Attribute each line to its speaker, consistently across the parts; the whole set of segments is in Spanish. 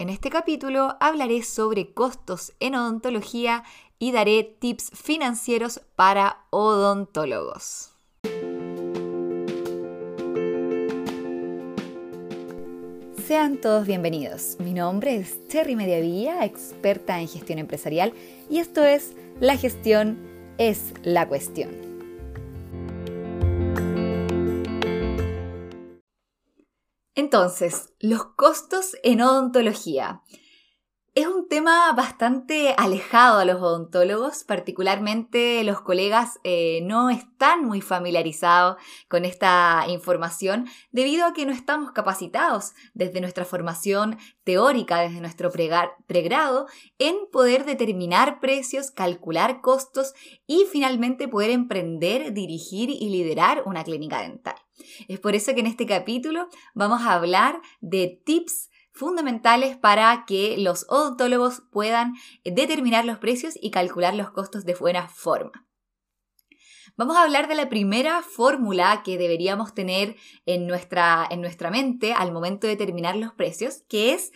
Speaker 1: En este capítulo hablaré sobre costos en odontología y daré tips financieros para odontólogos. Sean todos bienvenidos. Mi nombre es Terry Mediavilla, experta en gestión empresarial, y esto es La gestión es la cuestión. Entonces, los costos en odontología. Es un tema bastante alejado a los odontólogos, particularmente los colegas eh, no están muy familiarizados con esta información debido a que no estamos capacitados desde nuestra formación teórica, desde nuestro pregrado, en poder determinar precios, calcular costos y finalmente poder emprender, dirigir y liderar una clínica dental. Es por eso que en este capítulo vamos a hablar de tips fundamentales para que los odontólogos puedan determinar los precios y calcular los costos de buena forma. Vamos a hablar de la primera fórmula que deberíamos tener en nuestra, en nuestra mente al momento de determinar los precios, que es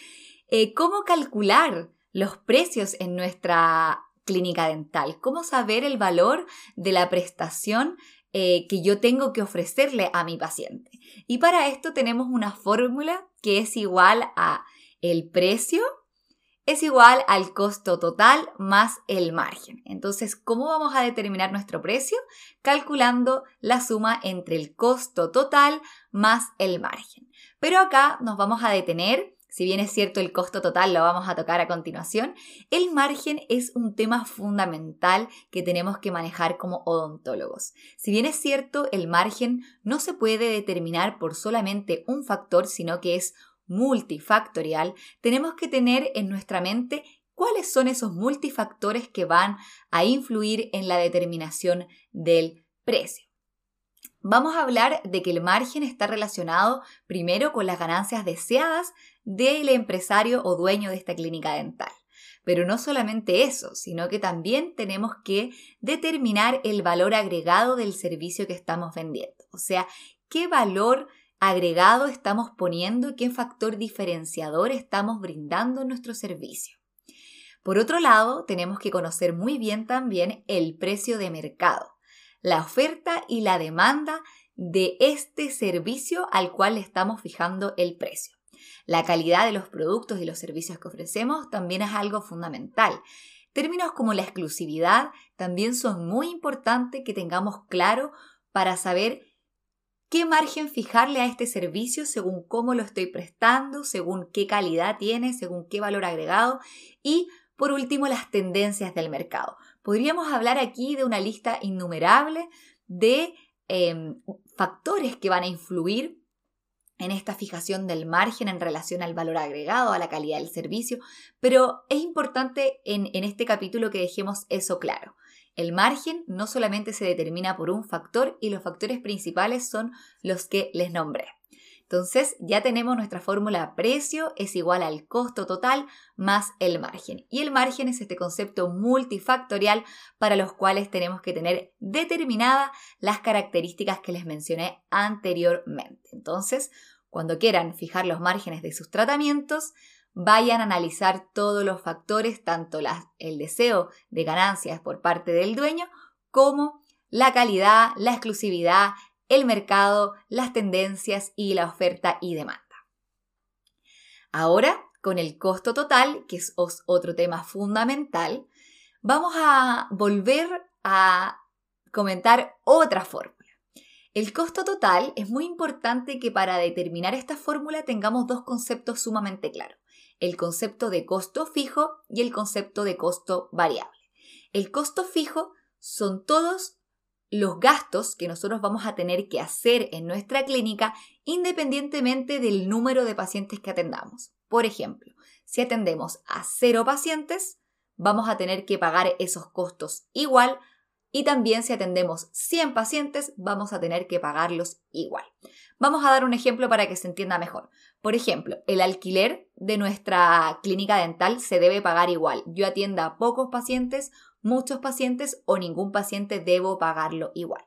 Speaker 1: eh, cómo calcular los precios en nuestra clínica dental, cómo saber el valor de la prestación eh, que yo tengo que ofrecerle a mi paciente. Y para esto tenemos una fórmula que es igual a el precio es igual al costo total más el margen. Entonces, ¿cómo vamos a determinar nuestro precio? Calculando la suma entre el costo total más el margen. Pero acá nos vamos a detener si bien es cierto el costo total lo vamos a tocar a continuación, el margen es un tema fundamental que tenemos que manejar como odontólogos. Si bien es cierto el margen no se puede determinar por solamente un factor, sino que es multifactorial, tenemos que tener en nuestra mente cuáles son esos multifactores que van a influir en la determinación del precio. Vamos a hablar de que el margen está relacionado primero con las ganancias deseadas del empresario o dueño de esta clínica dental. Pero no solamente eso, sino que también tenemos que determinar el valor agregado del servicio que estamos vendiendo. O sea, qué valor agregado estamos poniendo y qué factor diferenciador estamos brindando en nuestro servicio. Por otro lado, tenemos que conocer muy bien también el precio de mercado la oferta y la demanda de este servicio al cual estamos fijando el precio. La calidad de los productos y los servicios que ofrecemos también es algo fundamental. Términos como la exclusividad también son muy importantes que tengamos claro para saber qué margen fijarle a este servicio según cómo lo estoy prestando, según qué calidad tiene, según qué valor agregado y por último las tendencias del mercado. Podríamos hablar aquí de una lista innumerable de em, factores que van a influir en esta fijación del margen en relación al valor agregado, a la calidad del servicio, pero es importante en, este capítulo que dejemos eso claro. El margen no solamente se determina por un factor y los factores principales son los que les nombré. Entonces ya tenemos nuestra fórmula precio es igual al costo total más el margen. Y el margen es este concepto multifactorial para los cuales tenemos que tener determinadas las características que les mencioné anteriormente. Entonces, cuando quieran fijar los márgenes de sus tratamientos, vayan a analizar todos los factores, tanto el deseo de ganancias por parte del dueño como la calidad, la exclusividad, el mercado, las tendencias y la oferta y demanda. Ahora, con el costo total, que es otro tema fundamental, vamos a volver a comentar otra fórmula. El costo total es muy importante que para determinar esta fórmula tengamos dos conceptos sumamente claros. El concepto de costo fijo y el concepto de costo variable. El costo fijo son todos los gastos que nosotros vamos a tener que hacer en nuestra clínica independientemente del número de pacientes que atendamos. Por ejemplo, si atendemos a cero pacientes, vamos a tener que pagar esos costos igual y también si atendemos 100 pacientes, vamos a tener que pagarlos igual. Vamos a dar un ejemplo para que se entienda mejor. Por ejemplo, el alquiler de nuestra clínica dental se debe pagar igual. Yo atienda a pocos pacientes muchos pacientes o ningún paciente debo pagarlo igual.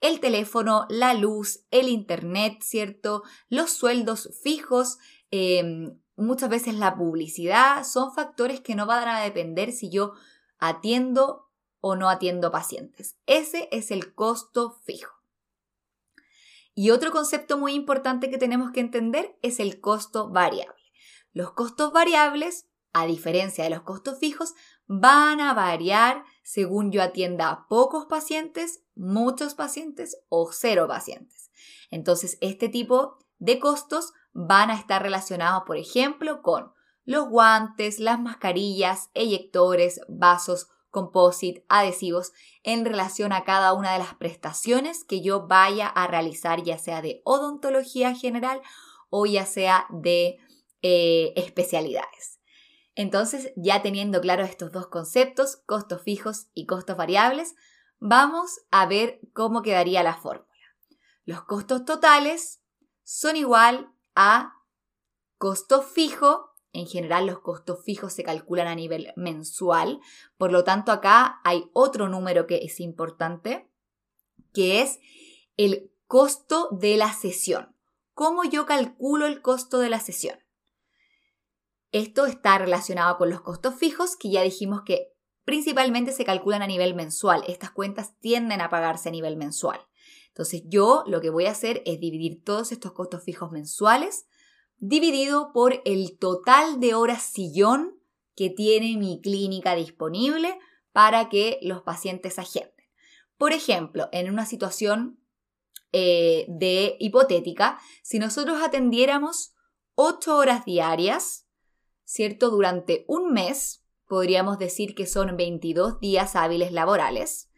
Speaker 1: El teléfono, la luz, el internet, ¿cierto? Los sueldos fijos, em, muchas veces la publicidad, son factores que no van a depender si yo atiendo o no atiendo pacientes. Ese es el costo fijo. Y otro concepto muy importante que tenemos que entender es el costo variable. Los costos variables, a diferencia de los costos fijos, van a variar según yo atienda pocos pacientes, muchos pacientes o cero pacientes. Entonces, este tipo de costos van a estar relacionados, por ejemplo, con los guantes, las mascarillas, eyectores, vasos, composite, adhesivos, en relación a cada una de las prestaciones que yo vaya a realizar, ya sea de odontología general o ya sea de eh, especialidades. Entonces, ya teniendo claro estos dos conceptos, costos fijos y costos variables, vamos a ver cómo quedaría la fórmula. Los costos totales son igual a costo fijo en general los costos fijos se calculan a nivel mensual, por lo tanto acá hay otro número que es importante, que es el costo de la sesión. ¿Cómo yo calculo el costo de la sesión? Esto está relacionado con los costos fijos, que ya dijimos que principalmente se calculan a nivel mensual. Estas cuentas tienden a pagarse a nivel mensual. Entonces yo lo que voy a hacer es dividir todos estos costos fijos mensuales dividido por el total de horas sillón que tiene mi clínica disponible para que los pacientes agenden. Por ejemplo, en una situación eh, de hipotética, si nosotros atendiéramos 8 horas diarias, ¿cierto? Durante un mes, podríamos decir que son 22 días hábiles laborales,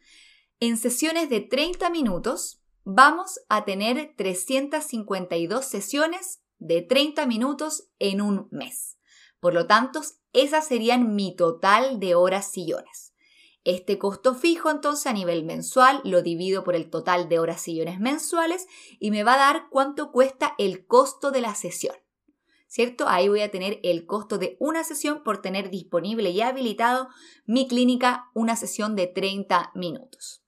Speaker 1: en sesiones de 30 minutos vamos a tener 352 sesiones de 30 minutos en un mes. Por lo tanto, esas serían mi total de horas sillones. Este costo fijo entonces a nivel mensual lo divido por el total de horas sillones mensuales y me va a dar cuánto cuesta el costo de la sesión. ¿Cierto? Ahí voy a tener el costo de una sesión por tener disponible y habilitado mi clínica una sesión de 30 minutos.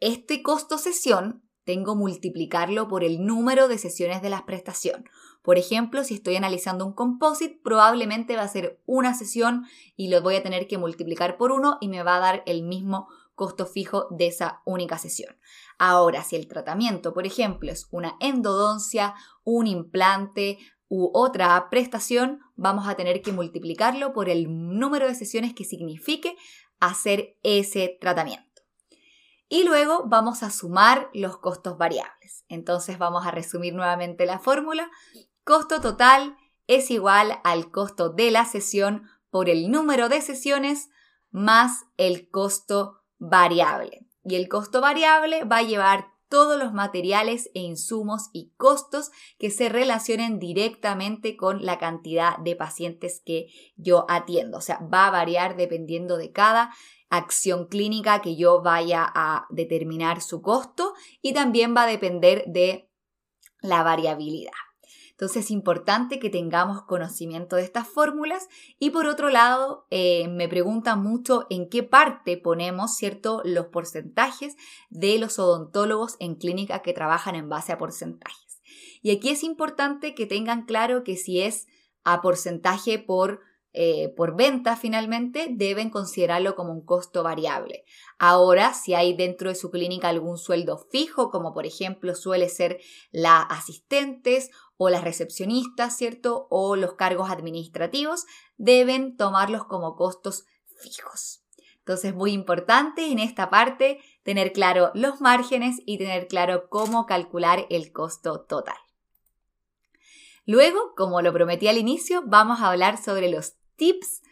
Speaker 1: Este costo sesión tengo multiplicarlo por el número de sesiones de la prestación. Por ejemplo, si estoy analizando un composite, probablemente va a ser una sesión y lo voy a tener que multiplicar por uno y me va a dar el mismo costo fijo de esa única sesión. Ahora, si el tratamiento, por ejemplo, es una endodoncia, un implante u otra prestación, vamos a tener que multiplicarlo por el número de sesiones que signifique hacer ese tratamiento. Y luego vamos a sumar los costos variables. Entonces vamos a resumir nuevamente la fórmula. Costo total es igual al costo de la sesión por el número de sesiones más el costo variable. Y el costo variable va a llevar todos los materiales e insumos y costos que se relacionen directamente con la cantidad de pacientes que yo atiendo. O sea, va a variar dependiendo de cada acción clínica que yo vaya a determinar su costo y también va a depender de la variabilidad. Entonces es importante que tengamos conocimiento de estas fórmulas y por otro lado eh, me preguntan mucho en qué parte ponemos cierto los porcentajes de los odontólogos en clínica que trabajan en base a porcentajes. Y aquí es importante que tengan claro que si es a porcentaje por eh, por venta finalmente, deben considerarlo como un costo variable. Ahora, si hay dentro de su clínica algún sueldo fijo, como por ejemplo suele ser las asistentes o las recepcionistas, ¿cierto? O los cargos administrativos, deben tomarlos como costos fijos. Entonces, muy importante en esta parte tener claro los márgenes y tener claro cómo calcular el costo total. Luego, como lo prometí al inicio, vamos a hablar sobre los tips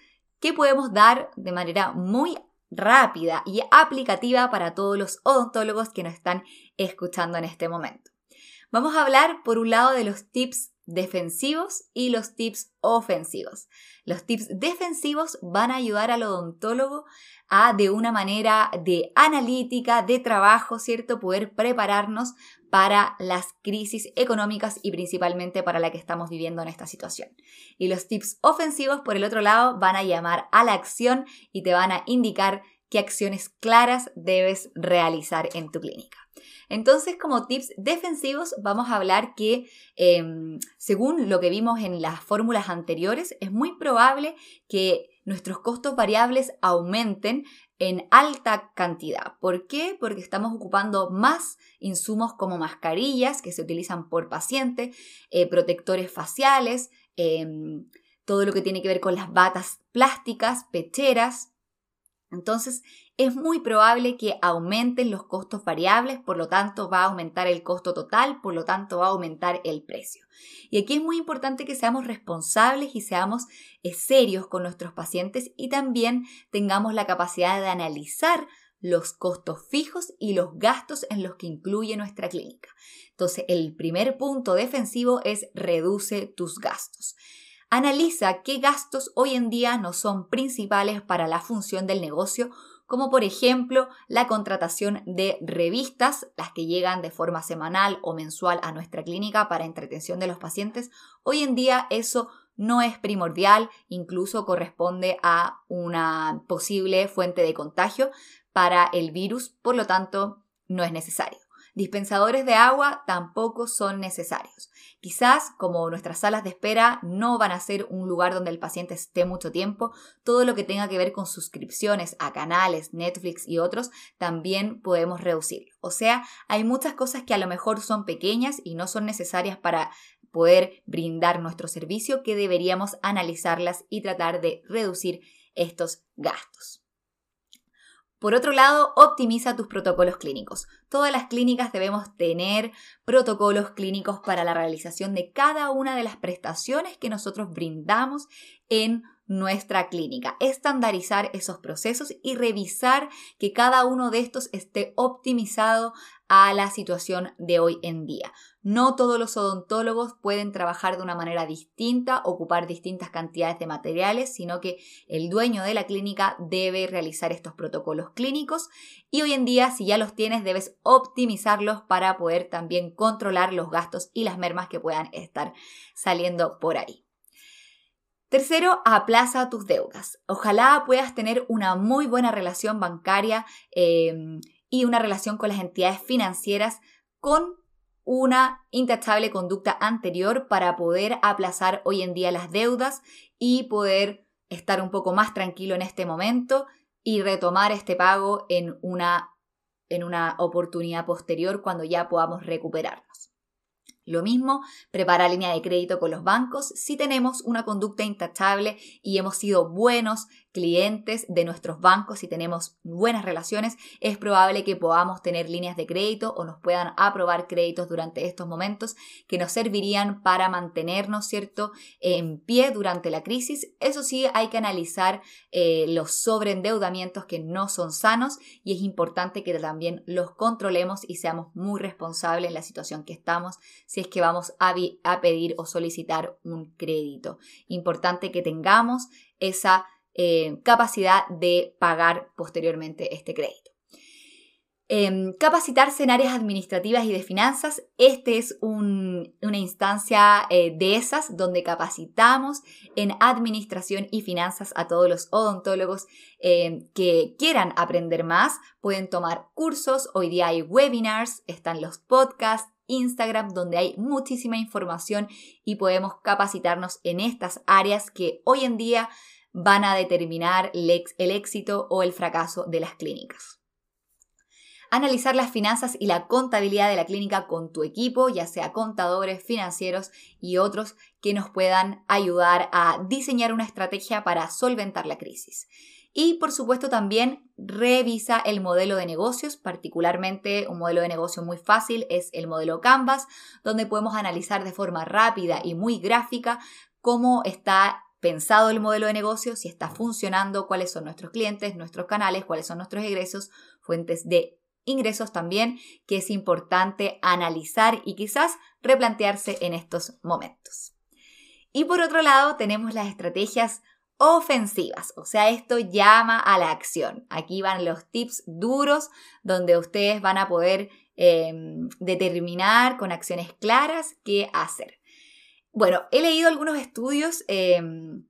Speaker 1: que podemos dar de manera muy rápida y aplicativa para todos los odontólogos que nos están escuchando en este momento. Vamos a hablar por un lado de los tips defensivos y los tips ofensivos. Los tips defensivos van a ayudar al odontólogo a de una manera de analítica, de trabajo, ¿cierto? Poder prepararnos para las crisis económicas y principalmente para la que estamos viviendo en esta situación. Y los tips ofensivos, por el otro lado, van a llamar a la acción y te van a indicar qué acciones claras debes realizar en tu clínica. Entonces, como tips defensivos, vamos a hablar que, em, según lo que vimos en las fórmulas anteriores, es muy probable que nuestros costos variables aumenten en alta cantidad. ¿Por qué? Porque estamos ocupando más insumos como mascarillas que se utilizan por paciente, eh, protectores faciales, em, todo lo que tiene que ver con las batas plásticas, pecheras. Entonces, es muy probable que aumenten los costos variables, por lo tanto va a aumentar el costo total, por lo tanto va a aumentar el precio. Y aquí es muy importante que seamos responsables y seamos eh, serios con nuestros pacientes y también tengamos la capacidad de analizar los costos fijos y los gastos en los que incluye nuestra clínica. Entonces, el primer punto defensivo es reduce tus gastos. Analiza qué gastos hoy en día no son principales para la función del negocio como por ejemplo la contratación de revistas, las que llegan de forma semanal o mensual a nuestra clínica para entretención de los pacientes. Hoy en día eso no es primordial, incluso corresponde a una posible fuente de contagio para el virus, por lo tanto no es necesario. Dispensadores de agua tampoco son necesarios. Quizás, como nuestras salas de espera no van a ser un lugar donde el paciente esté mucho tiempo, todo lo que tenga que ver con suscripciones a canales, Netflix y otros, también podemos reducirlo. O sea, hay muchas cosas que a lo mejor son pequeñas y no son necesarias para poder brindar nuestro servicio que deberíamos analizarlas y tratar de reducir estos gastos. Por otro lado, optimiza tus protocolos clínicos. Todas las clínicas debemos tener protocolos clínicos para la realización de cada una de las prestaciones que nosotros brindamos en nuestra clínica, estandarizar esos procesos y revisar que cada uno de estos esté optimizado a la situación de hoy en día. No todos los odontólogos pueden trabajar de una manera distinta, ocupar distintas cantidades de materiales, sino que el dueño de la clínica debe realizar estos protocolos clínicos y hoy en día si ya los tienes debes optimizarlos para poder también controlar los gastos y las mermas que puedan estar saliendo por ahí. Tercero, aplaza tus deudas. Ojalá puedas tener una muy buena relación bancaria eh, y una relación con las entidades financieras con una intachable conducta anterior para poder aplazar hoy en día las deudas y poder estar un poco más tranquilo en este momento y retomar este pago en una, en una oportunidad posterior cuando ya podamos recuperarnos. Lo mismo, prepara línea de crédito con los bancos. Si tenemos una conducta intachable y hemos sido buenos clientes de nuestros bancos, si tenemos buenas relaciones, es probable que podamos tener líneas de crédito o nos puedan aprobar créditos durante estos momentos que nos servirían para mantenernos, ¿cierto?, en pie durante la crisis. Eso sí, hay que analizar eh, los sobreendeudamientos que no son sanos y es importante que también los controlemos y seamos muy responsables en la situación que estamos si es que vamos a, a pedir o solicitar un crédito. Importante que tengamos esa eh, capacidad de pagar posteriormente este crédito. Em, capacitarse en áreas administrativas y de finanzas. Este es una instancia eh, de esas donde capacitamos en administración y finanzas a todos los odontólogos em, que quieran aprender más. Pueden tomar cursos, hoy día hay webinars, están los podcasts, Instagram, donde hay muchísima información y podemos capacitarnos en estas áreas que hoy en día van a determinar el éxito o el fracaso de las clínicas. Analizar las finanzas y la contabilidad de la clínica con tu equipo, ya sea contadores, financieros y otros que nos puedan ayudar a diseñar una estrategia para solventar la crisis. Y por supuesto también revisa el modelo de negocios, particularmente un modelo de negocio muy fácil es el modelo Canvas, donde podemos analizar de forma rápida y muy gráfica cómo está pensado el modelo de negocio, si está funcionando, cuáles son nuestros clientes, nuestros canales, cuáles son nuestros ingresos, fuentes de ingresos también, que es importante analizar y quizás replantearse en estos momentos. Y por otro lado, tenemos las estrategias ofensivas, o sea, esto llama a la acción. Aquí van los tips duros donde ustedes van a poder em, determinar con acciones claras qué hacer. Bueno, he leído algunos estudios em,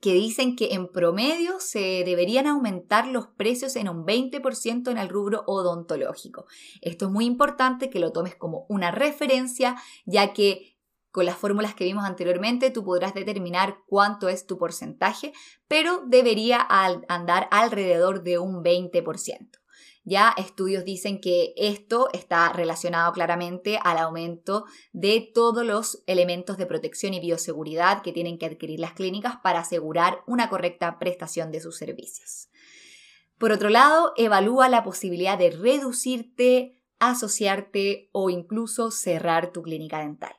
Speaker 1: que dicen que en promedio se deberían aumentar los precios en un 20% en el rubro odontológico. Esto es muy importante que lo tomes como una referencia, ya que con las fórmulas que vimos anteriormente tú podrás determinar cuánto es tu porcentaje, pero debería andar alrededor de un 20%. Ya estudios dicen que esto está relacionado claramente al aumento de todos los elementos de protección y bioseguridad que tienen que adquirir las clínicas para asegurar una correcta prestación de sus servicios. Por otro lado, evalúa la posibilidad de reducirte, asociarte o incluso cerrar tu clínica dental.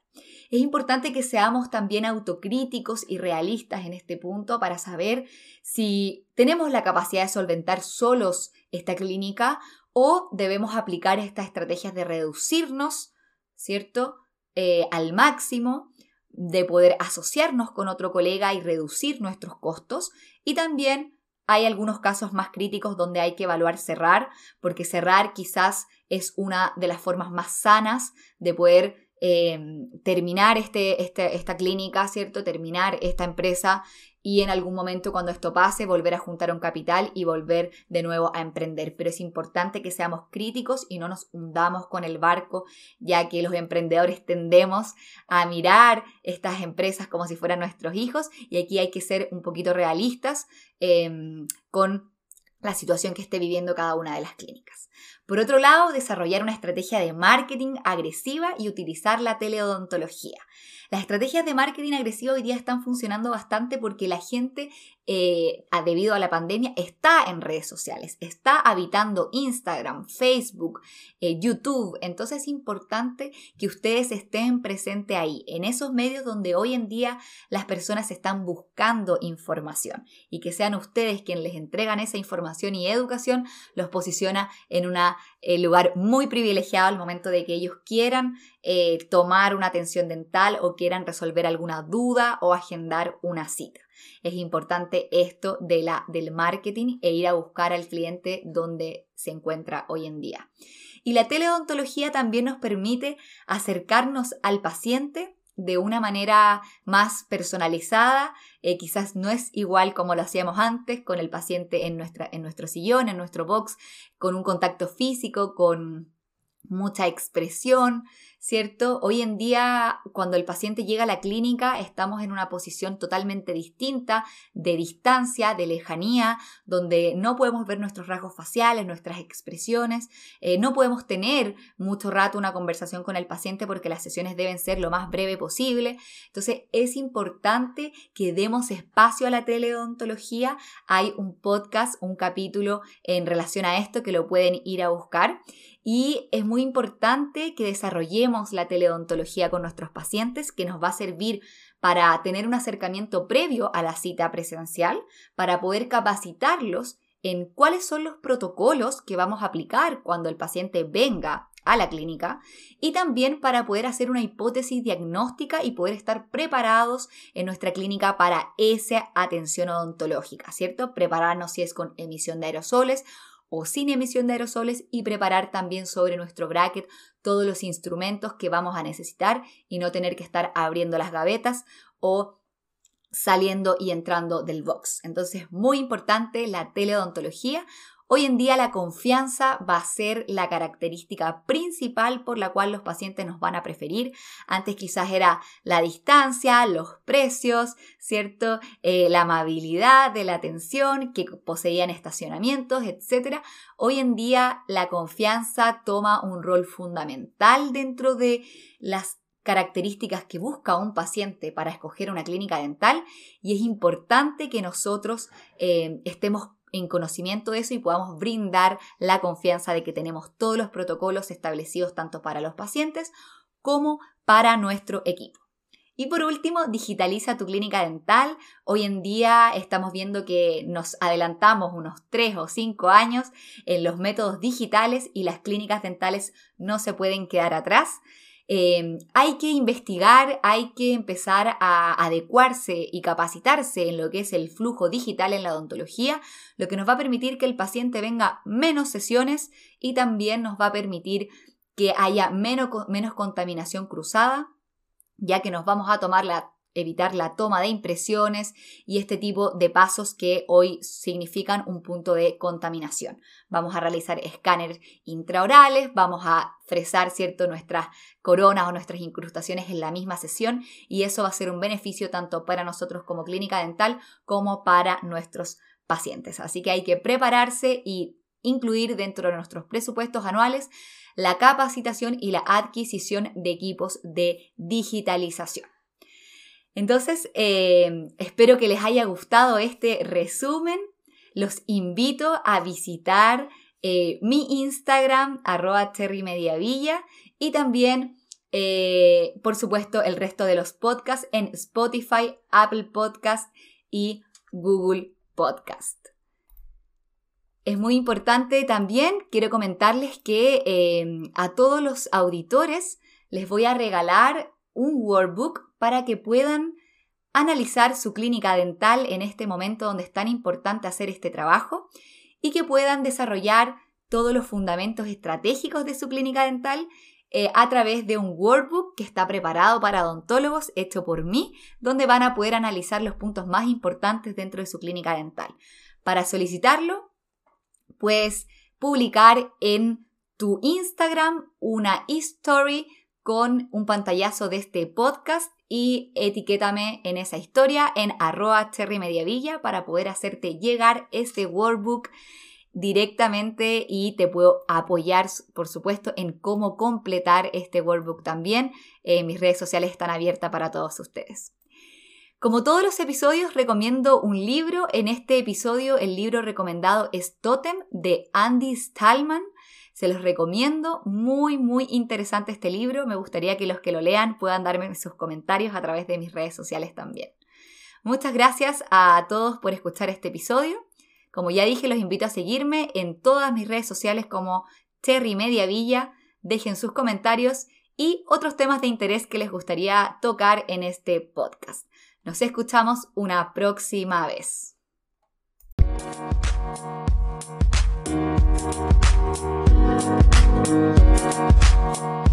Speaker 1: Es importante que seamos también autocríticos y realistas en este punto para saber si tenemos la capacidad de solventar solos esta clínica o debemos aplicar estas estrategias de reducirnos, ¿cierto? Eh, al máximo, de poder asociarnos con otro colega y reducir nuestros costos. Y también hay algunos casos más críticos donde hay que evaluar cerrar, porque cerrar quizás es una de las formas más sanas de poder Em, terminar este, este, esta clínica, ¿cierto? Terminar esta empresa y en algún momento cuando esto pase volver a juntar un capital y volver de nuevo a emprender. Pero es importante que seamos críticos y no nos hundamos con el barco, ya que los emprendedores tendemos a mirar estas empresas como si fueran nuestros hijos y aquí hay que ser un poquito realistas em, con la situación que esté viviendo cada una de las clínicas. Por otro lado, desarrollar una estrategia de marketing agresiva y utilizar la teleodontología. Las estrategias de marketing agresivo hoy día están funcionando bastante porque la gente, eh, debido a la pandemia, está en redes sociales, está habitando Instagram, Facebook, eh, YouTube. Entonces es importante que ustedes estén presentes ahí, en esos medios donde hoy en día las personas están buscando información y que sean ustedes quienes les entregan esa información y educación, los posiciona en un eh, lugar muy privilegiado al momento de que ellos quieran eh, tomar una atención dental o quieran resolver alguna duda o agendar una cita. Es importante esto de la, del marketing e ir a buscar al cliente donde se encuentra hoy en día. Y la teleodontología también nos permite acercarnos al paciente de una manera más personalizada, eh, quizás no es igual como lo hacíamos antes, con el paciente en, nuestra, en nuestro sillón, en nuestro box, con un contacto físico, con mucha expresión, ¿cierto? Hoy en día, cuando el paciente llega a la clínica, estamos en una posición totalmente distinta, de distancia, de lejanía, donde no podemos ver nuestros rasgos faciales, nuestras expresiones, eh, no podemos tener mucho rato una conversación con el paciente porque las sesiones deben ser lo más breve posible. Entonces, es importante que demos espacio a la teleodontología. Hay un podcast, un capítulo en relación a esto que lo pueden ir a buscar. Y es muy importante que desarrollemos la teleodontología con nuestros pacientes, que nos va a servir para tener un acercamiento previo a la cita presencial, para poder capacitarlos en cuáles son los protocolos que vamos a aplicar cuando el paciente venga a la clínica y también para poder hacer una hipótesis diagnóstica y poder estar preparados en nuestra clínica para esa atención odontológica, ¿cierto? Prepararnos si es con emisión de aerosoles o sin emisión de aerosoles y preparar también sobre nuestro bracket todos los instrumentos que vamos a necesitar y no tener que estar abriendo las gavetas o saliendo y entrando del box. Entonces, muy importante la teleodontología Hoy en día la confianza va a ser la característica principal por la cual los pacientes nos van a preferir. Antes quizás era la distancia, los precios, ¿cierto? Eh, la amabilidad de la atención que poseían estacionamientos, etc. Hoy en día la confianza toma un rol fundamental dentro de las características que busca un paciente para escoger una clínica dental y es importante que nosotros eh, estemos en conocimiento de eso y podamos brindar la confianza de que tenemos todos los protocolos establecidos tanto para los pacientes como para nuestro equipo. Y por último, digitaliza tu clínica dental. Hoy en día estamos viendo que nos adelantamos unos 3 o 5 años en los métodos digitales y las clínicas dentales no se pueden quedar atrás. Em, hay que investigar, hay que empezar a adecuarse y capacitarse en lo que es el flujo digital en la odontología, lo que nos va a permitir que el paciente venga menos sesiones y también nos va a permitir que haya menos, menos contaminación cruzada, ya que nos vamos a tomar la evitar la toma de impresiones y este tipo de pasos que hoy significan un punto de contaminación. Vamos a realizar escáneres intraorales, vamos a fresar cierto nuestras coronas o nuestras incrustaciones en la misma sesión y eso va a ser un beneficio tanto para nosotros como clínica dental como para nuestros pacientes. Así que hay que prepararse y incluir dentro de nuestros presupuestos anuales la capacitación y la adquisición de equipos de digitalización. Entonces, eh, espero que les haya gustado este resumen. Los invito a visitar eh, mi Instagram, arroba cherrymediavilla, y también, eh, por supuesto, el resto de los podcasts en Spotify, Apple Podcast y Google Podcast. Es muy importante también, quiero comentarles que a todos los auditores les voy a regalar un workbook para que puedan analizar su clínica dental en este momento donde es tan importante hacer este trabajo y que puedan desarrollar todos los fundamentos estratégicos de su clínica dental eh, a través de un workbook que está preparado para odontólogos, hecho por mí, donde van a poder analizar los puntos más importantes dentro de su clínica dental. Para solicitarlo, puedes publicar en tu Instagram una e-story con un pantallazo de este podcast y etiquétame en esa historia en arroba cherrymediavilla para poder hacerte llegar este workbook directamente y te puedo apoyar, por supuesto, en cómo completar este workbook también. Eh, mis redes sociales están abiertas para todos ustedes. Como todos los episodios, recomiendo un libro. En este episodio, el libro recomendado es Totem de Andy Stallman. Se los recomiendo, muy, muy interesante este libro. Me gustaría que los que lo lean puedan darme sus comentarios a través de mis redes sociales también. Muchas gracias a todos por escuchar este episodio. Como ya dije, los invito a seguirme en todas mis redes sociales como Cherry Media Villa. Dejen sus comentarios y otros temas de interés que les gustaría tocar en este podcast. Nos escuchamos una próxima vez. Música